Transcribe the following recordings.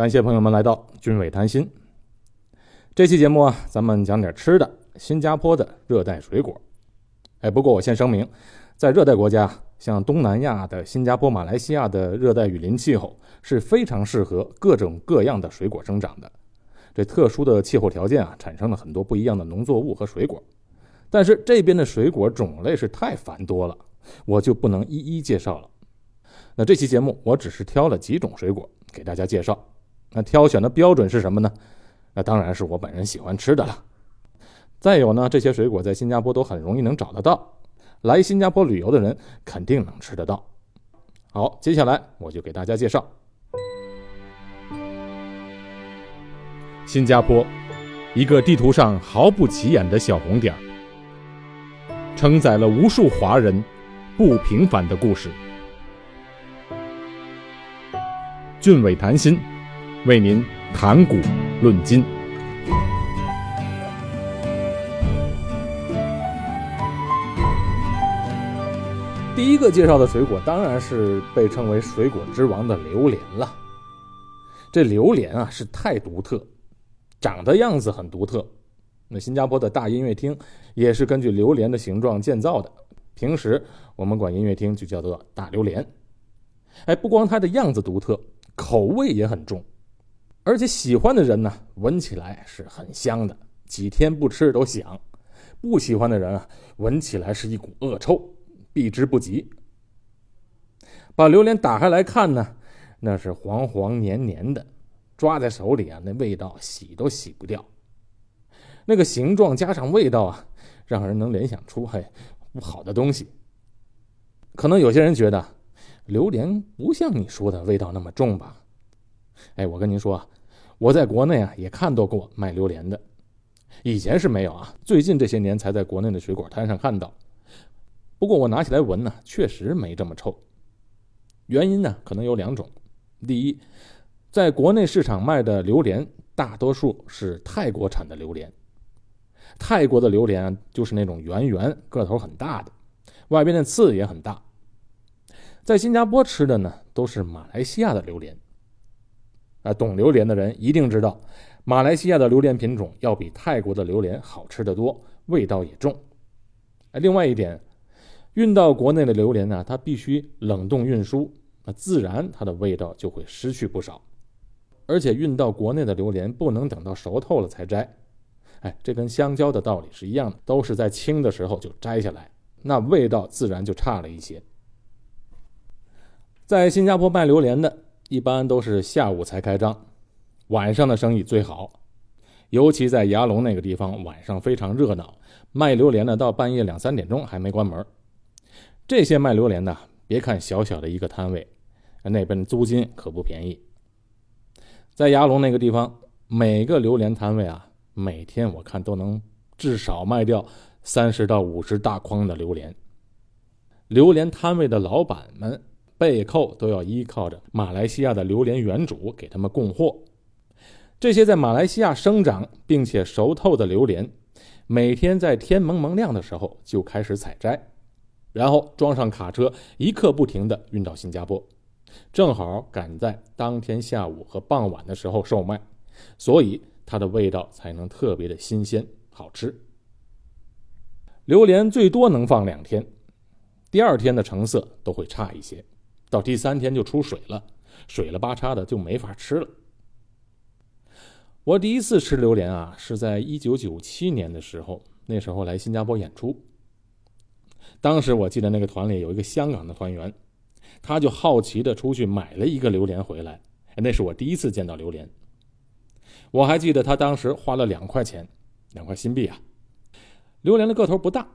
感谢朋友们来到军委谈心。这期节目啊，咱们讲点吃的，新加坡的热带水果。哎，不过我先声明，在热带国家，像东南亚的新加坡、马来西亚的热带雨林气候是非常适合各种各样的水果生长的。这特殊的气候条件啊，产生了很多不一样的农作物和水果。但是这边的水果种类是太繁多了，我就不能一一介绍了。那这期节目我只是挑了几种水果给大家介绍。那挑选的标准是什么呢？那当然是我本人喜欢吃的了。再有呢，这些水果在新加坡都很容易能找得到，来新加坡旅游的人肯定能吃得到。好，接下来我就给大家介绍新加坡，一个地图上毫不起眼的小红点，承载了无数华人不平凡的故事。俊伟谈心。为您谈古论今。第一个介绍的水果当然是被称为“水果之王”的榴莲了。这榴莲啊是太独特，长的样子很独特。那新加坡的大音乐厅也是根据榴莲的形状建造的。平时我们管音乐厅就叫做大榴莲。哎，不光它的样子独特，口味也很重。而且喜欢的人呢，闻起来是很香的，几天不吃都想；不喜欢的人啊，闻起来是一股恶臭，避之不及。把榴莲打开来看呢，那是黄黄黏黏的，抓在手里啊，那味道洗都洗不掉。那个形状加上味道啊，让人能联想出嘿不好的东西。可能有些人觉得，榴莲不像你说的味道那么重吧？哎，我跟您说啊，我在国内啊也看到过卖榴莲的，以前是没有啊，最近这些年才在国内的水果摊上看到。不过我拿起来闻呢，确实没这么臭。原因呢，可能有两种：第一，在国内市场卖的榴莲大多数是泰国产的榴莲，泰国的榴莲就是那种圆圆、个头很大的，外边的刺也很大。在新加坡吃的呢，都是马来西亚的榴莲。啊，懂榴莲的人一定知道，马来西亚的榴莲品种要比泰国的榴莲好吃得多，味道也重。另外一点，运到国内的榴莲呢，它必须冷冻运输，那自然它的味道就会失去不少。而且运到国内的榴莲不能等到熟透了才摘，哎，这跟香蕉的道理是一样的，都是在青的时候就摘下来，那味道自然就差了一些。在新加坡卖榴莲的。一般都是下午才开张，晚上的生意最好，尤其在牙龙那个地方，晚上非常热闹，卖榴莲的到半夜两三点钟还没关门。这些卖榴莲的，别看小小的一个摊位，那边租金可不便宜。在牙龙那个地方，每个榴莲摊位啊，每天我看都能至少卖掉三十到五十大筐的榴莲。榴莲摊位的老板们。背后都要依靠着马来西亚的榴莲园主给他们供货。这些在马来西亚生长并且熟透的榴莲，每天在天蒙蒙亮的时候就开始采摘，然后装上卡车，一刻不停地运到新加坡，正好赶在当天下午和傍晚的时候售卖，所以它的味道才能特别的新鲜好吃。榴莲最多能放两天，第二天的成色都会差一些。到第三天就出水了，水了八叉的就没法吃了。我第一次吃榴莲啊，是在一九九七年的时候，那时候来新加坡演出。当时我记得那个团里有一个香港的团员，他就好奇的出去买了一个榴莲回来，那是我第一次见到榴莲。我还记得他当时花了两块钱，两块新币啊。榴莲的个头不大，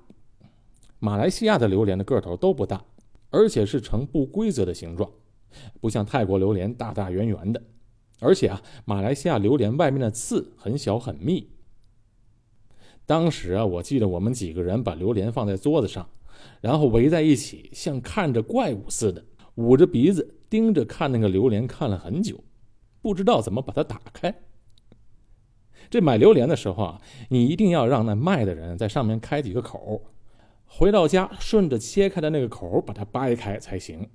马来西亚的榴莲的个头都不大。而且是呈不规则的形状，不像泰国榴莲大大圆圆的。而且啊，马来西亚榴莲外面的刺很小很密。当时啊，我记得我们几个人把榴莲放在桌子上，然后围在一起，像看着怪物似的，捂着鼻子盯着看那个榴莲，看了很久，不知道怎么把它打开。这买榴莲的时候啊，你一定要让那卖的人在上面开几个口。回到家，顺着切开的那个口把它掰开才行。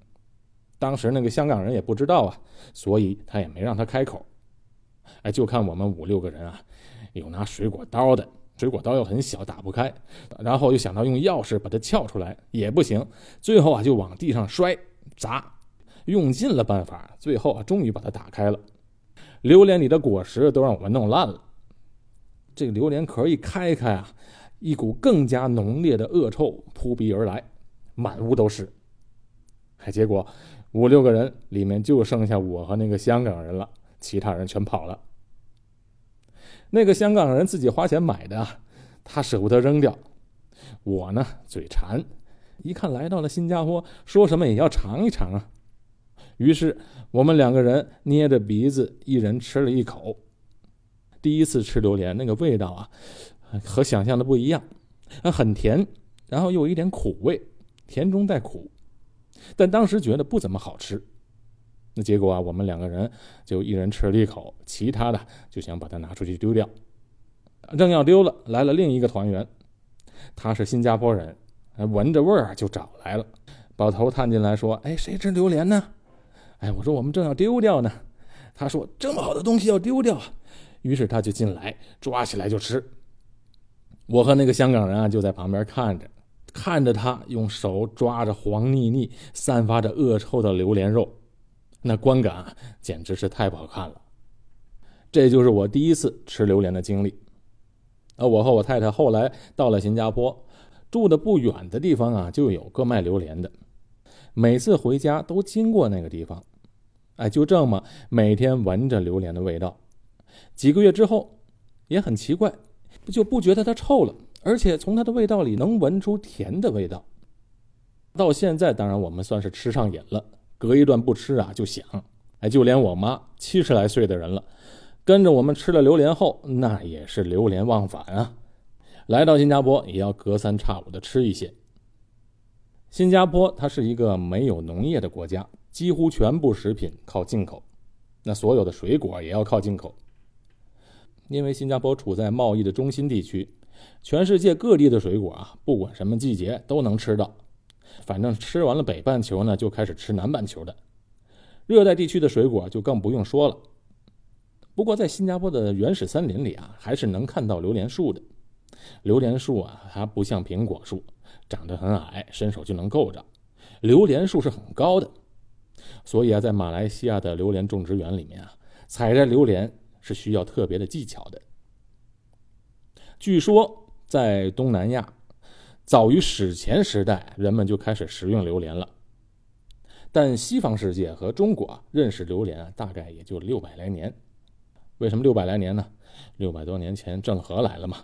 当时那个香港人也不知道啊，所以他也没让他开口，哎，就看我们五六个人啊，有拿水果刀的，水果刀又很小，打不开，然后又想到用钥匙把它撬出来，也不行，最后啊就往地上摔砸，用尽了办法，最后啊终于把它打开了。榴莲里的果实都让我们弄烂了，这个榴莲壳一开开啊，一股更加浓烈的恶臭扑鼻而来，满屋都是。哎，结果五六个人里面就剩下我和那个香港人了，其他人全跑了。那个香港人自己花钱买的，他舍不得扔掉。我呢，嘴馋，一看来到了新加坡，说什么也要尝一尝啊。于是我们两个人捏着鼻子，一人吃了一口。第一次吃榴莲，那个味道啊，和想象的不一样，很甜，然后又有一点苦味，甜中带苦。但当时觉得不怎么好吃，那结果啊，我们两个人就一人吃了一口，其他的就想把它拿出去丢掉。正要丢了，来了另一个团员，他是新加坡人，闻着味儿就找来了，把头探进来说：“哎，谁吃榴莲呢？”哎，我说我们正要丢掉呢。他说：“这么好的东西要丢掉。”于是他就进来抓起来就吃。我和那个香港人啊就在旁边看着。看着他用手抓着黄腻腻、散发着恶臭的榴莲肉，那观感简直是太不好看了。这就是我第一次吃榴莲的经历。而我和我太太后来到了新加坡，住的不远的地方啊，就有个卖榴莲的。每次回家都经过那个地方，哎，就这么每天闻着榴莲的味道。几个月之后，也很奇怪，就不觉得它臭了。而且从它的味道里能闻出甜的味道。到现在，当然我们算是吃上瘾了，隔一段不吃啊就想。哎，就连我妈七十来岁的人了，跟着我们吃了榴莲后，那也是流连忘返啊。来到新加坡也要隔三差五的吃一些。新加坡它是一个没有农业的国家，几乎全部食品靠进口，那所有的水果也要靠进口。因为新加坡处在贸易的中心地区。全世界各地的水果啊，不管什么季节都能吃到。反正吃完了北半球呢，就开始吃南半球的。热带地区的水果就更不用说了。不过在新加坡的原始森林里啊，还是能看到榴莲树的。榴莲树啊，它不像苹果树，长得很矮，伸手就能够着。榴莲树是很高的，所以啊，在马来西亚的榴莲种植园里面啊，采摘榴莲是需要特别的技巧的。据说，在东南亚，早于史前时代，人们就开始食用榴莲了。但西方世界和中国，认识榴莲啊，大概也就六百来年。为什么六百来年呢？六百多年前郑和来了嘛。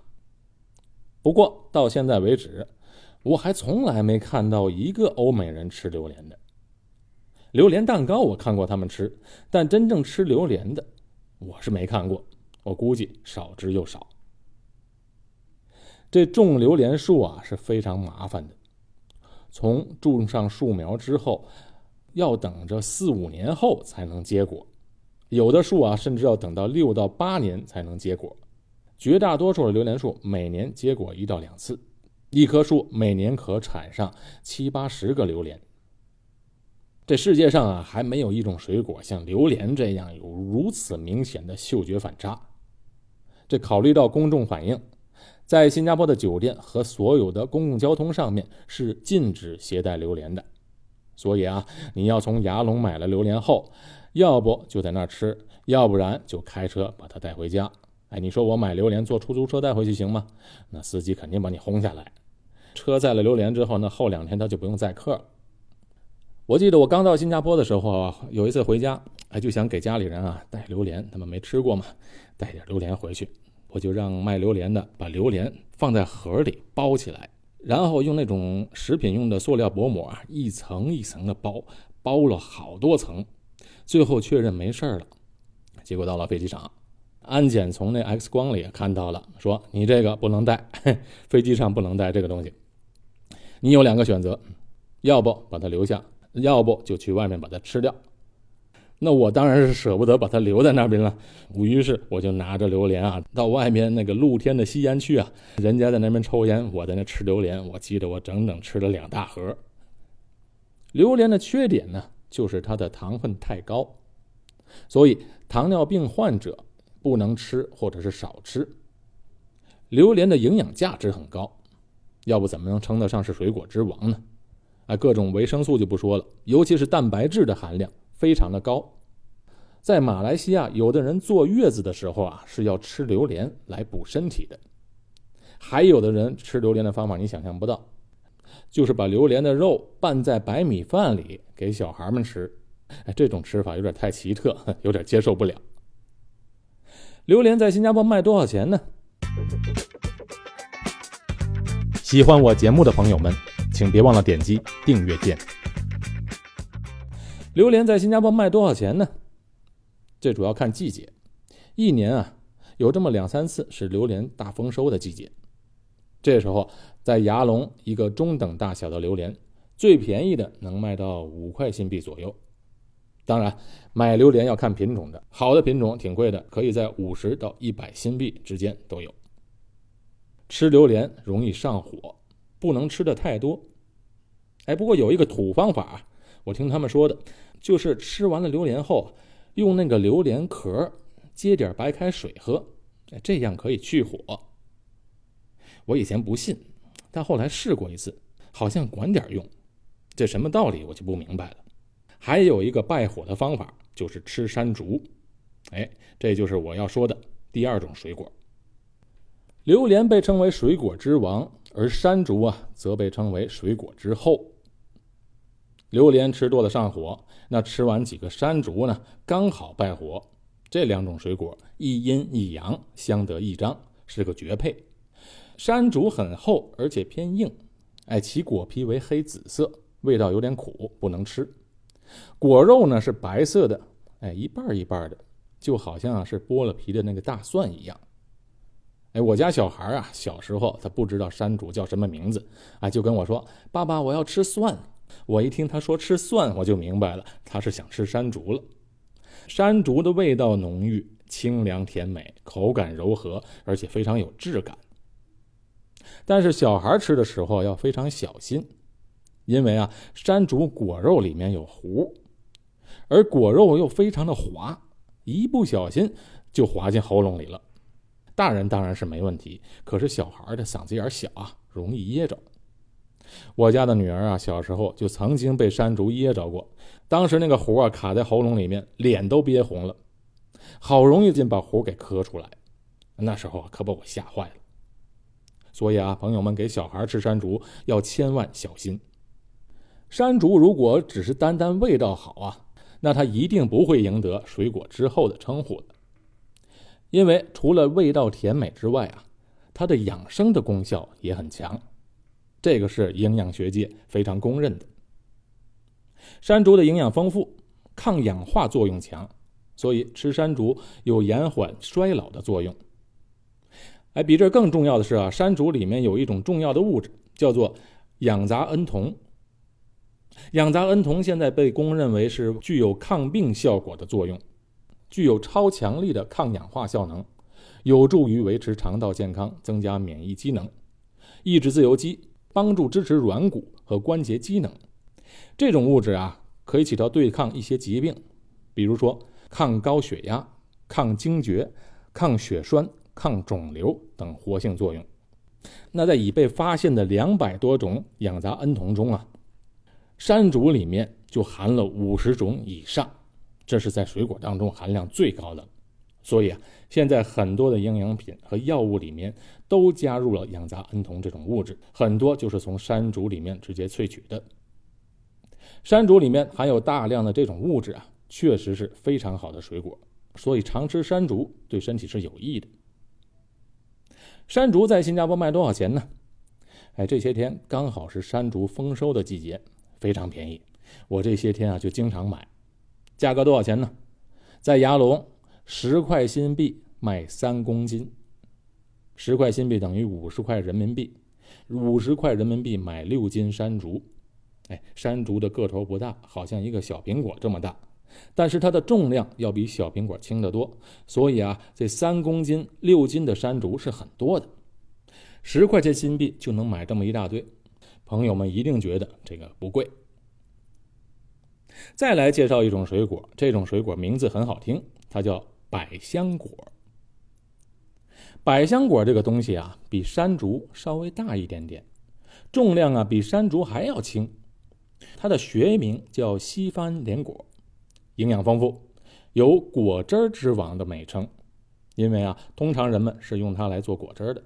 不过到现在为止，我还从来没看到一个欧美人吃榴莲的。榴莲蛋糕我看过他们吃，但真正吃榴莲的，我是没看过。我估计少之又少。这种榴莲树啊是非常麻烦的，从种上树苗之后，要等着四五年后才能结果，有的树啊甚至要等到六到八年才能结果。绝大多数的榴莲树每年结果一到两次，一棵树每年可产上七八十个榴莲。这世界上啊还没有一种水果像榴莲这样有如此明显的嗅觉反差。这考虑到公众反应。在新加坡的酒店和所有的公共交通上面是禁止携带榴莲的，所以啊，你要从牙龙买了榴莲后，要不就在那儿吃，要不然就开车把它带回家。哎，你说我买榴莲坐出租车带回去行吗？那司机肯定把你轰下来。车载了榴莲之后，那后两天他就不用载客了。我记得我刚到新加坡的时候，有一次回家，哎，就想给家里人啊带榴莲，他们没吃过嘛，带点榴莲回去。我就让卖榴莲的把榴莲放在盒里包起来，然后用那种食品用的塑料薄膜啊，一层一层的包，包了好多层，最后确认没事了。结果到了飞机场，安检从那 X 光里看到了，说你这个不能带，飞机上不能带这个东西。你有两个选择，要不把它留下，要不就去外面把它吃掉。那我当然是舍不得把它留在那边了，于是我就拿着榴莲啊，到外面那个露天的吸烟区啊，人家在那边抽烟，我在那吃榴莲。我记得我整整吃了两大盒。榴莲的缺点呢，就是它的糖分太高，所以糖尿病患者不能吃或者是少吃。榴莲的营养价值很高，要不怎么能称得上是水果之王呢？啊，各种维生素就不说了，尤其是蛋白质的含量非常的高。在马来西亚，有的人坐月子的时候啊，是要吃榴莲来补身体的；还有的人吃榴莲的方法你想象不到，就是把榴莲的肉拌在白米饭里给小孩们吃。哎，这种吃法有点太奇特，有点接受不了。榴莲在新加坡卖多少钱呢？喜欢我节目的朋友们。请别忘了点击订阅键。榴莲在新加坡卖多少钱呢？这主要看季节，一年啊有这么两三次是榴莲大丰收的季节。这时候在芽龙一个中等大小的榴莲，最便宜的能卖到五块新币左右。当然，买榴莲要看品种的，好的品种挺贵的，可以在五十到一百新币之间都有。吃榴莲容易上火。不能吃的太多，哎，不过有一个土方法，我听他们说的，就是吃完了榴莲后，用那个榴莲壳接点白开水喝，这样可以去火。我以前不信，但后来试过一次，好像管点用，这什么道理我就不明白了。还有一个败火的方法，就是吃山竹，哎，这就是我要说的第二种水果。榴莲被称为水果之王，而山竹啊则被称为水果之后。榴莲吃多了上火，那吃完几个山竹呢，刚好败火。这两种水果一阴一阳，相得益彰，是个绝配。山竹很厚而且偏硬，哎，其果皮为黑紫色，味道有点苦，不能吃。果肉呢是白色的，哎，一半一半的，就好像是剥了皮的那个大蒜一样。哎，我家小孩啊，小时候他不知道山竹叫什么名字啊，就跟我说：“爸爸，我要吃蒜。”我一听他说吃蒜，我就明白了，他是想吃山竹了。山竹的味道浓郁、清凉甜美，口感柔和，而且非常有质感。但是小孩吃的时候要非常小心，因为啊，山竹果肉里面有核，而果肉又非常的滑，一不小心就滑进喉咙里了。大人当然是没问题，可是小孩的嗓子眼小啊，容易噎着。我家的女儿啊，小时候就曾经被山竹噎着过，当时那个核啊卡在喉咙里面，脸都憋红了，好容易劲把核给磕出来，那时候可把我吓坏了。所以啊，朋友们给小孩吃山竹要千万小心。山竹如果只是单单味道好啊，那它一定不会赢得水果之后的称呼的。因为除了味道甜美之外啊，它的养生的功效也很强，这个是营养学界非常公认的。山竹的营养丰富，抗氧化作用强，所以吃山竹有延缓衰老的作用。哎，比这更重要的是啊，山竹里面有一种重要的物质，叫做氧杂恩酮。氧杂恩酮现在被公认为是具有抗病效果的作用。具有超强力的抗氧化效能，有助于维持肠道健康，增加免疫机能，抑制自由基，帮助支持软骨和关节机能。这种物质啊，可以起到对抗一些疾病，比如说抗高血压、抗惊厥、抗血栓、抗肿瘤等活性作用。那在已被发现的两百多种氧杂恩酮中啊，山竹里面就含了五十种以上。这是在水果当中含量最高的，所以啊，现在很多的营养品和药物里面都加入了氧杂恩酮这种物质，很多就是从山竹里面直接萃取的。山竹里面含有大量的这种物质啊，确实是非常好的水果，所以常吃山竹对身体是有益的。山竹在新加坡卖多少钱呢？哎，这些天刚好是山竹丰收的季节，非常便宜，我这些天啊就经常买。价格多少钱呢？在牙龙，十块新币卖三公斤，十块新币等于五十块人民币，五十块人民币买六斤山竹。哎，山竹的个头不大，好像一个小苹果这么大，但是它的重量要比小苹果轻得多，所以啊，这三公斤六斤的山竹是很多的。十块钱新币就能买这么一大堆，朋友们一定觉得这个不贵。再来介绍一种水果，这种水果名字很好听，它叫百香果。百香果这个东西啊，比山竹稍微大一点点，重量啊比山竹还要轻。它的学名叫西番莲果，营养丰富，有果汁之王的美称。因为啊，通常人们是用它来做果汁的。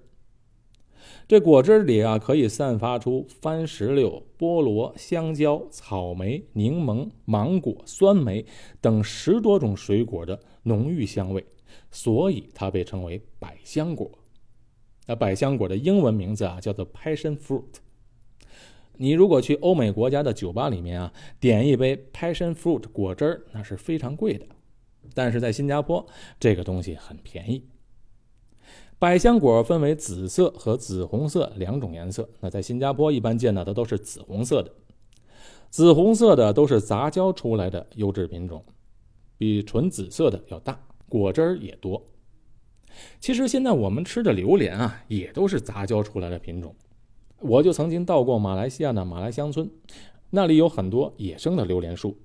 这果汁里啊，可以散发出番石榴、菠萝、香蕉、草莓、柠檬、芒果、酸梅等十多种水果的浓郁香味，所以它被称为百香果。那百香果的英文名字啊，叫做 Passion Fruit。你如果去欧美国家的酒吧里面啊，点一杯 Passion Fruit 果汁儿那是非常贵的。但是在新加坡，这个东西很便宜。百香果分为紫色和紫红色两种颜色。那在新加坡一般见到的都是紫红色的，紫红色的都是杂交出来的优质品种，比纯紫色的要大，果汁儿也多。其实现在我们吃的榴莲啊，也都是杂交出来的品种。我就曾经到过马来西亚的马来乡村，那里有很多野生的榴莲树。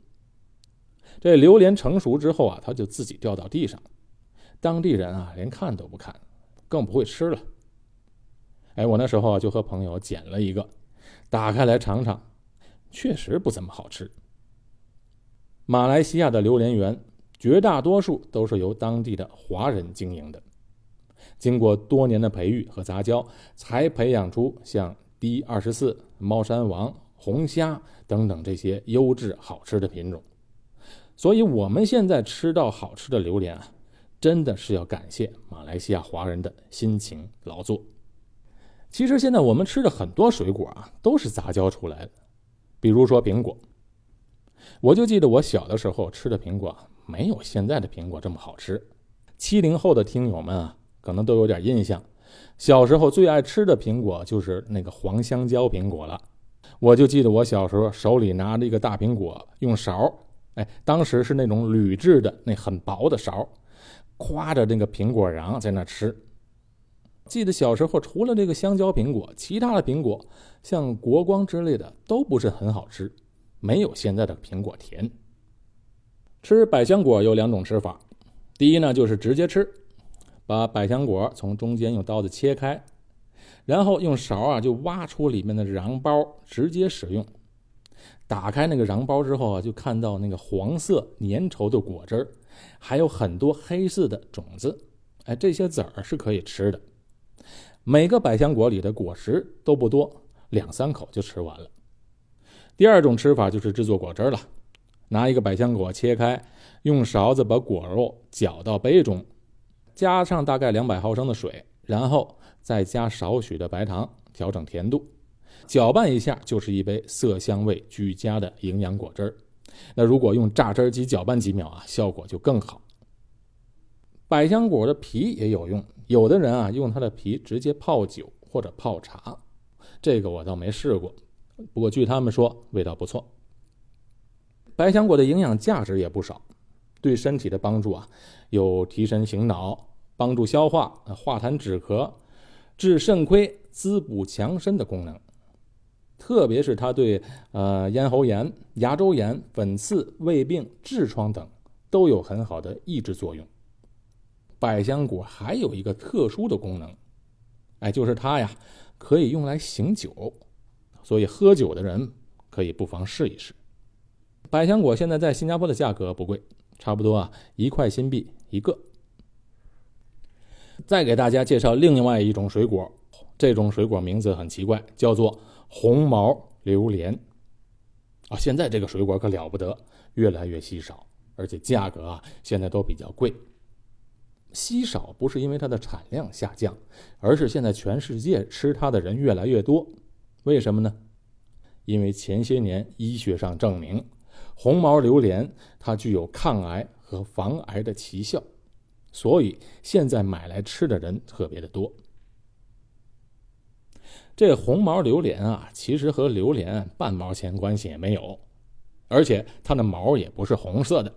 这榴莲成熟之后啊，它就自己掉到地上，当地人啊连看都不看。更不会吃了。哎，我那时候就和朋友捡了一个，打开来尝尝，确实不怎么好吃。马来西亚的榴莲园绝大多数都是由当地的华人经营的，经过多年的培育和杂交，才培养出像 D 二十四、猫山王、红虾等等这些优质好吃的品种。所以，我们现在吃到好吃的榴莲啊。真的是要感谢马来西亚华人的辛勤劳作。其实现在我们吃的很多水果啊，都是杂交出来的。比如说苹果，我就记得我小的时候吃的苹果没有现在的苹果这么好吃。七零后的听友们啊，可能都有点印象，小时候最爱吃的苹果就是那个黄香蕉苹果了。我就记得我小时候手里拿着一个大苹果，用勺，哎，当时是那种铝制的那很薄的勺。挎着那个苹果瓤在那吃。记得小时候，除了这个香蕉苹果，其他的苹果像国光之类的都不是很好吃，没有现在的苹果甜。吃百香果有两种吃法，第一呢就是直接吃，把百香果从中间用刀子切开，然后用勺啊就挖出里面的瓤包，直接使用。打开那个瓤包之后啊，就看到那个黄色粘稠的果汁儿。还有很多黑色的种子，哎，这些籽儿是可以吃的。每个百香果里的果实都不多，两三口就吃完了。第二种吃法就是制作果汁了，拿一个百香果切开，用勺子把果肉搅到杯中，加上大概两百毫升的水，然后再加少许的白糖调整甜度，搅拌一下就是一杯色香味俱佳的营养果汁儿。那如果用榨汁机搅拌几秒啊，效果就更好。百香果的皮也有用，有的人啊用它的皮直接泡酒或者泡茶，这个我倒没试过，不过据他们说味道不错。百香果的营养价值也不少，对身体的帮助啊有提神醒脑、帮助消化、化痰止咳、治肾亏、滋补强身的功能。特别是它对呃咽喉炎、牙周炎、粉刺、胃病、痔疮等都有很好的抑制作用。百香果还有一个特殊的功能，哎，就是它呀可以用来醒酒，所以喝酒的人可以不妨试一试。百香果现在在新加坡的价格不贵，差不多啊一块新币一个。再给大家介绍另外一种水果，这种水果名字很奇怪，叫做。红毛榴莲啊，现在这个水果可了不得，越来越稀少，而且价格啊现在都比较贵。稀少不是因为它的产量下降，而是现在全世界吃它的人越来越多。为什么呢？因为前些年医学上证明，红毛榴莲它具有抗癌和防癌的奇效，所以现在买来吃的人特别的多。这红毛榴莲啊，其实和榴莲半毛钱关系也没有，而且它的毛也不是红色的。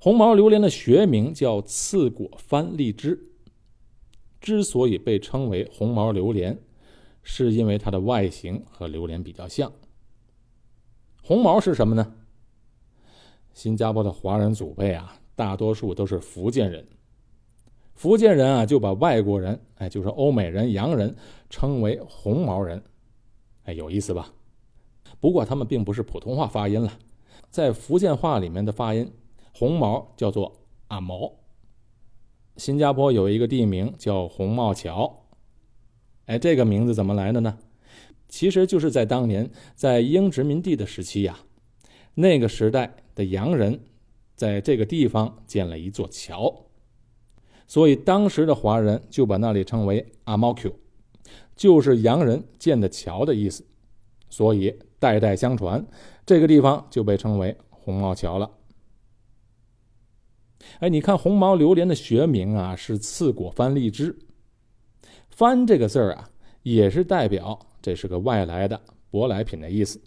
红毛榴莲的学名叫刺果番荔枝，之所以被称为红毛榴莲，是因为它的外形和榴莲比较像。红毛是什么呢？新加坡的华人祖辈啊，大多数都是福建人，福建人啊就把外国人，哎，就是欧美人、洋人称为红毛人，哎，有意思吧？不过他们并不是普通话发音了，在福建话里面的发音，红毛叫做阿毛。新加坡有一个地名叫红帽桥，哎，这个名字怎么来的呢？其实就是在当年在英殖民地的时期呀，那个时代的洋人在这个地方建了一座桥，所以当时的华人就把那里称为阿毛 Q，就是洋人建的桥的意思，所以。代代相传，这个地方就被称为红毛桥了。哎，你看红毛榴莲的学名啊是刺果番荔枝，番这个字儿啊也是代表这是个外来的舶来品的意思，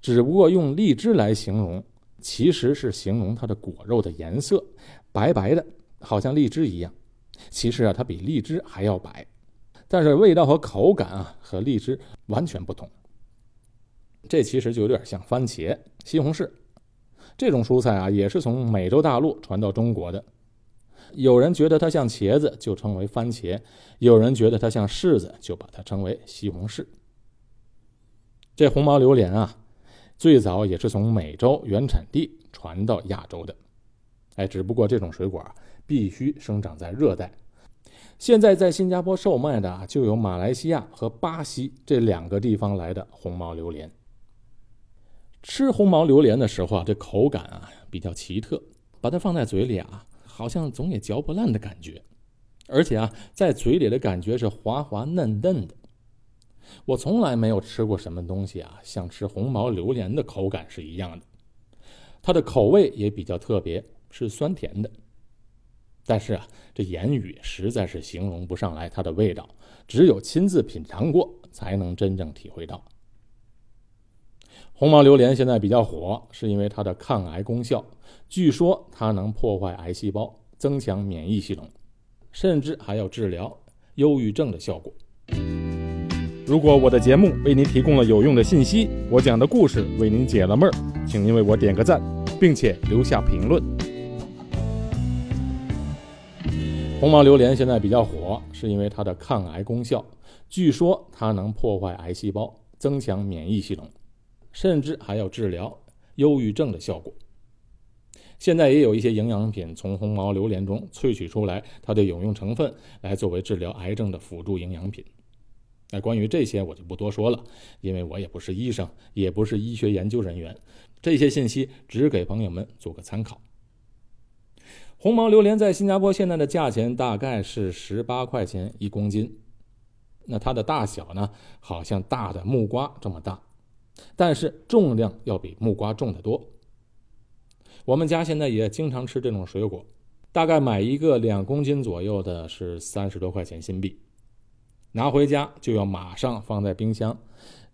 只不过用荔枝来形容，其实是形容它的果肉的颜色，白白的，好像荔枝一样。其实啊，它比荔枝还要白，但是味道和口感啊和荔枝完全不同。这其实就有点像番茄、西红柿这种蔬菜啊，也是从美洲大陆传到中国的。有人觉得它像茄子，就称为番茄；有人觉得它像柿子，就把它称为西红柿。这红毛榴莲啊，最早也是从美洲原产地传到亚洲的。哎，只不过这种水果啊必须生长在热带。现在在新加坡售卖的就有马来西亚和巴西这两个地方来的红毛榴莲。吃红毛榴莲的时候啊，这口感啊比较奇特，把它放在嘴里啊，好像总也嚼不烂的感觉，而且啊，在嘴里的感觉是滑滑嫩嫩的。我从来没有吃过什么东西啊，像吃红毛榴莲的口感是一样的。它的口味也比较特别，是酸甜的。但是啊，这言语实在是形容不上来它的味道，只有亲自品尝过才能真正体会到。红毛榴莲现在比较火，是因为它的抗癌功效。据说它能破坏癌细胞，增强免疫系统，甚至还有治疗忧郁症的效果。如果我的节目为您提供了有用的信息，我讲的故事为您解了闷儿，请您为我点个赞，并且留下评论。红毛榴莲现在比较火，是因为它的抗癌功效。据说它能破坏癌细胞，增强免疫系统。甚至还有治疗忧郁症的效果。现在也有一些营养品从红毛榴莲中萃取出来它的有用成分，来作为治疗癌症的辅助营养品。那关于这些我就不多说了，因为我也不是医生，也不是医学研究人员，这些信息只给朋友们做个参考。红毛榴莲在新加坡现在的价钱大概是十八块钱一公斤，那它的大小呢，好像大的木瓜这么大。但是重量要比木瓜重得多。我们家现在也经常吃这种水果，大概买一个两公斤左右的，是三十多块钱新币。拿回家就要马上放在冰箱，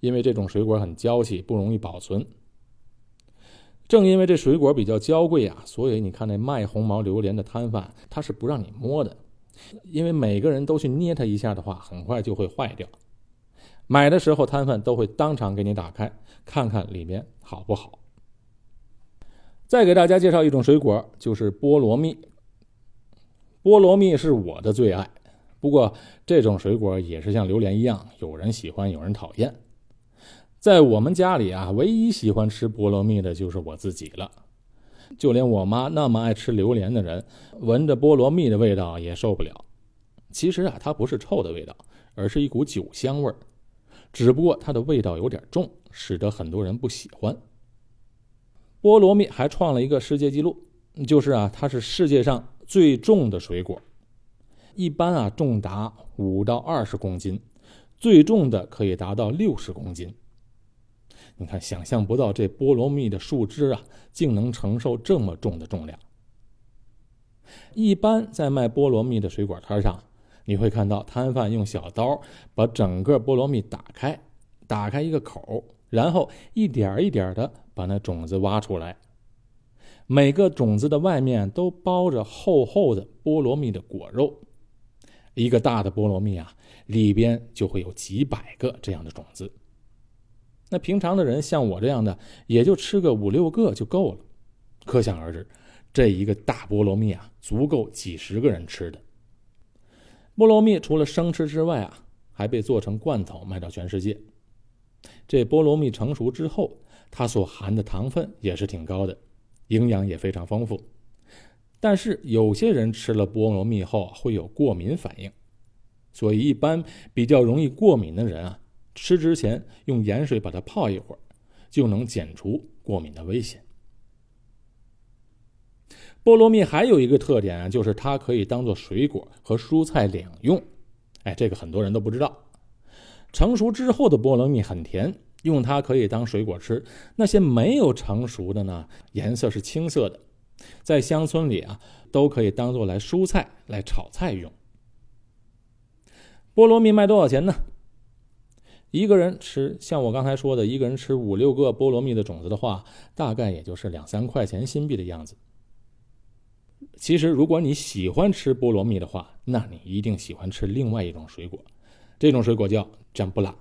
因为这种水果很娇气，不容易保存。正因为这水果比较娇贵啊，所以你看那卖红毛榴莲的摊贩，他是不让你摸的，因为每个人都去捏它一下的话，很快就会坏掉。买的时候，摊贩都会当场给你打开，看看里面好不好。再给大家介绍一种水果，就是菠萝蜜。菠萝蜜是我的最爱，不过这种水果也是像榴莲一样，有人喜欢，有人讨厌。在我们家里啊，唯一喜欢吃菠萝蜜的就是我自己了。就连我妈那么爱吃榴莲的人，闻着菠萝蜜的味道也受不了。其实啊，它不是臭的味道，而是一股酒香味儿。只不过它的味道有点重，使得很多人不喜欢。菠萝蜜还创了一个世界纪录，就是啊，它是世界上最重的水果，一般啊重达五到二十公斤，最重的可以达到六十公斤。你看，想象不到这菠萝蜜的树枝啊，竟能承受这么重的重量。一般在卖菠萝蜜的水果摊上。你会看到摊贩用小刀把整个菠萝蜜打开，打开一个口，然后一点一点的把那种子挖出来。每个种子的外面都包着厚厚的菠萝蜜的果肉。一个大的菠萝蜜啊，里边就会有几百个这样的种子。那平常的人像我这样的，也就吃个五六个就够了。可想而知，这一个大菠萝蜜啊，足够几十个人吃的。菠萝蜜除了生吃之外啊，还被做成罐头卖到全世界。这菠萝蜜成熟之后，它所含的糖分也是挺高的，营养也非常丰富。但是有些人吃了菠萝蜜后会有过敏反应，所以一般比较容易过敏的人啊，吃之前用盐水把它泡一会儿，就能减除过敏的危险。菠萝蜜还有一个特点啊，就是它可以当做水果和蔬菜两用。哎，这个很多人都不知道。成熟之后的菠萝蜜很甜，用它可以当水果吃；那些没有成熟的呢，颜色是青色的。在乡村里啊，都可以当做来蔬菜来炒菜用。菠萝蜜卖多少钱呢？一个人吃，像我刚才说的，一个人吃五六个菠萝蜜的种子的话，大概也就是两三块钱新币的样子。其实，如果你喜欢吃菠萝蜜的话，那你一定喜欢吃另外一种水果，这种水果叫占布拉。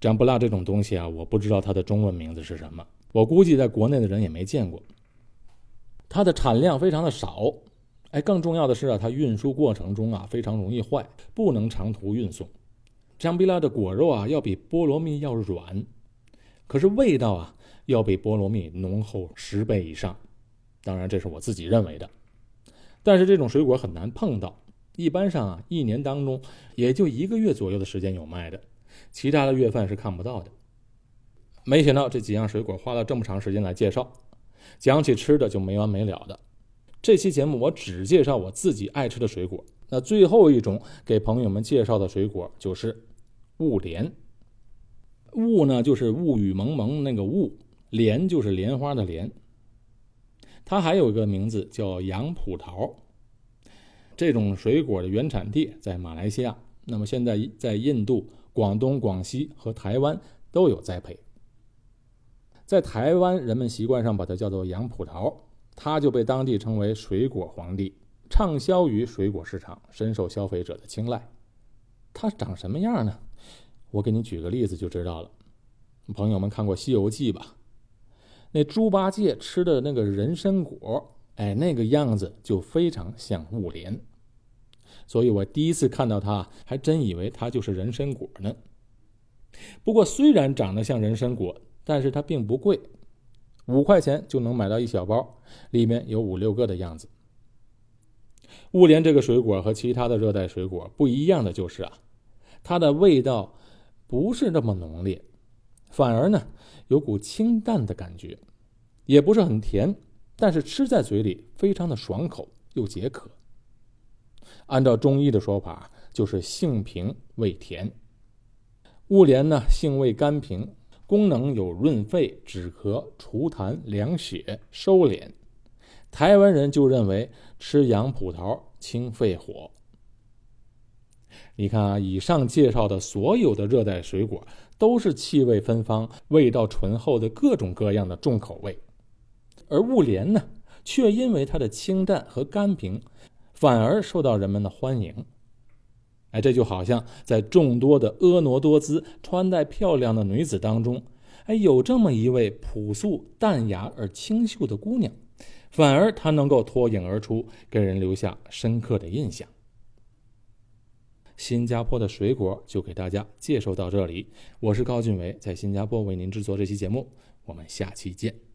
占布拉这种东西啊，我不知道它的中文名字是什么，我估计在国内的人也没见过。它的产量非常的少，哎，更重要的是啊，它运输过程中啊非常容易坏，不能长途运送。香比拉的果肉啊要比菠萝蜜要软，可是味道啊要比菠萝蜜浓厚十倍以上。当然，这是我自己认为的。但是这种水果很难碰到，一般上啊一年当中也就一个月左右的时间有卖的，其他的月份是看不到的。没想到这几样水果花了这么长时间来介绍。讲起吃的就没完没了的，这期节目我只介绍我自己爱吃的水果。那最后一种给朋友们介绍的水果就是雾莲。雾呢就是雾雨蒙蒙那个雾，莲就是莲花的莲。它还有一个名字叫洋葡萄。这种水果的原产地在马来西亚，那么现在在印度、广东、广西和台湾都有栽培。在台湾，人们习惯上把它叫做洋葡萄，它就被当地称为水果皇帝，畅销于水果市场，深受消费者的青睐。它长什么样呢？我给你举个例子就知道了。朋友们看过《西游记》吧？那猪八戒吃的那个人参果，哎，那个样子就非常像雾莲。所以我第一次看到它，还真以为它就是人参果呢。不过，虽然长得像人参果，但是它并不贵，五块钱就能买到一小包，里面有五六个的样子。雾莲这个水果和其他的热带水果不一样的就是啊，它的味道不是那么浓烈，反而呢有股清淡的感觉，也不是很甜，但是吃在嘴里非常的爽口又解渴。按照中医的说法，就是性平味甜。物莲呢性味甘平。功能有润肺、止咳、除痰、凉血、收敛。台湾人就认为吃洋葡萄清肺火。你看啊，以上介绍的所有的热带水果都是气味芬芳、味道醇厚的各种各样的重口味，而物莲呢，却因为它的清淡和甘平，反而受到人们的欢迎。哎，这就好像在众多的婀娜多姿、穿戴漂亮的女子当中，哎，有这么一位朴素、淡雅而清秀的姑娘，反而她能够脱颖而出，给人留下深刻的印象。新加坡的水果就给大家介绍到这里，我是高俊伟，在新加坡为您制作这期节目，我们下期见。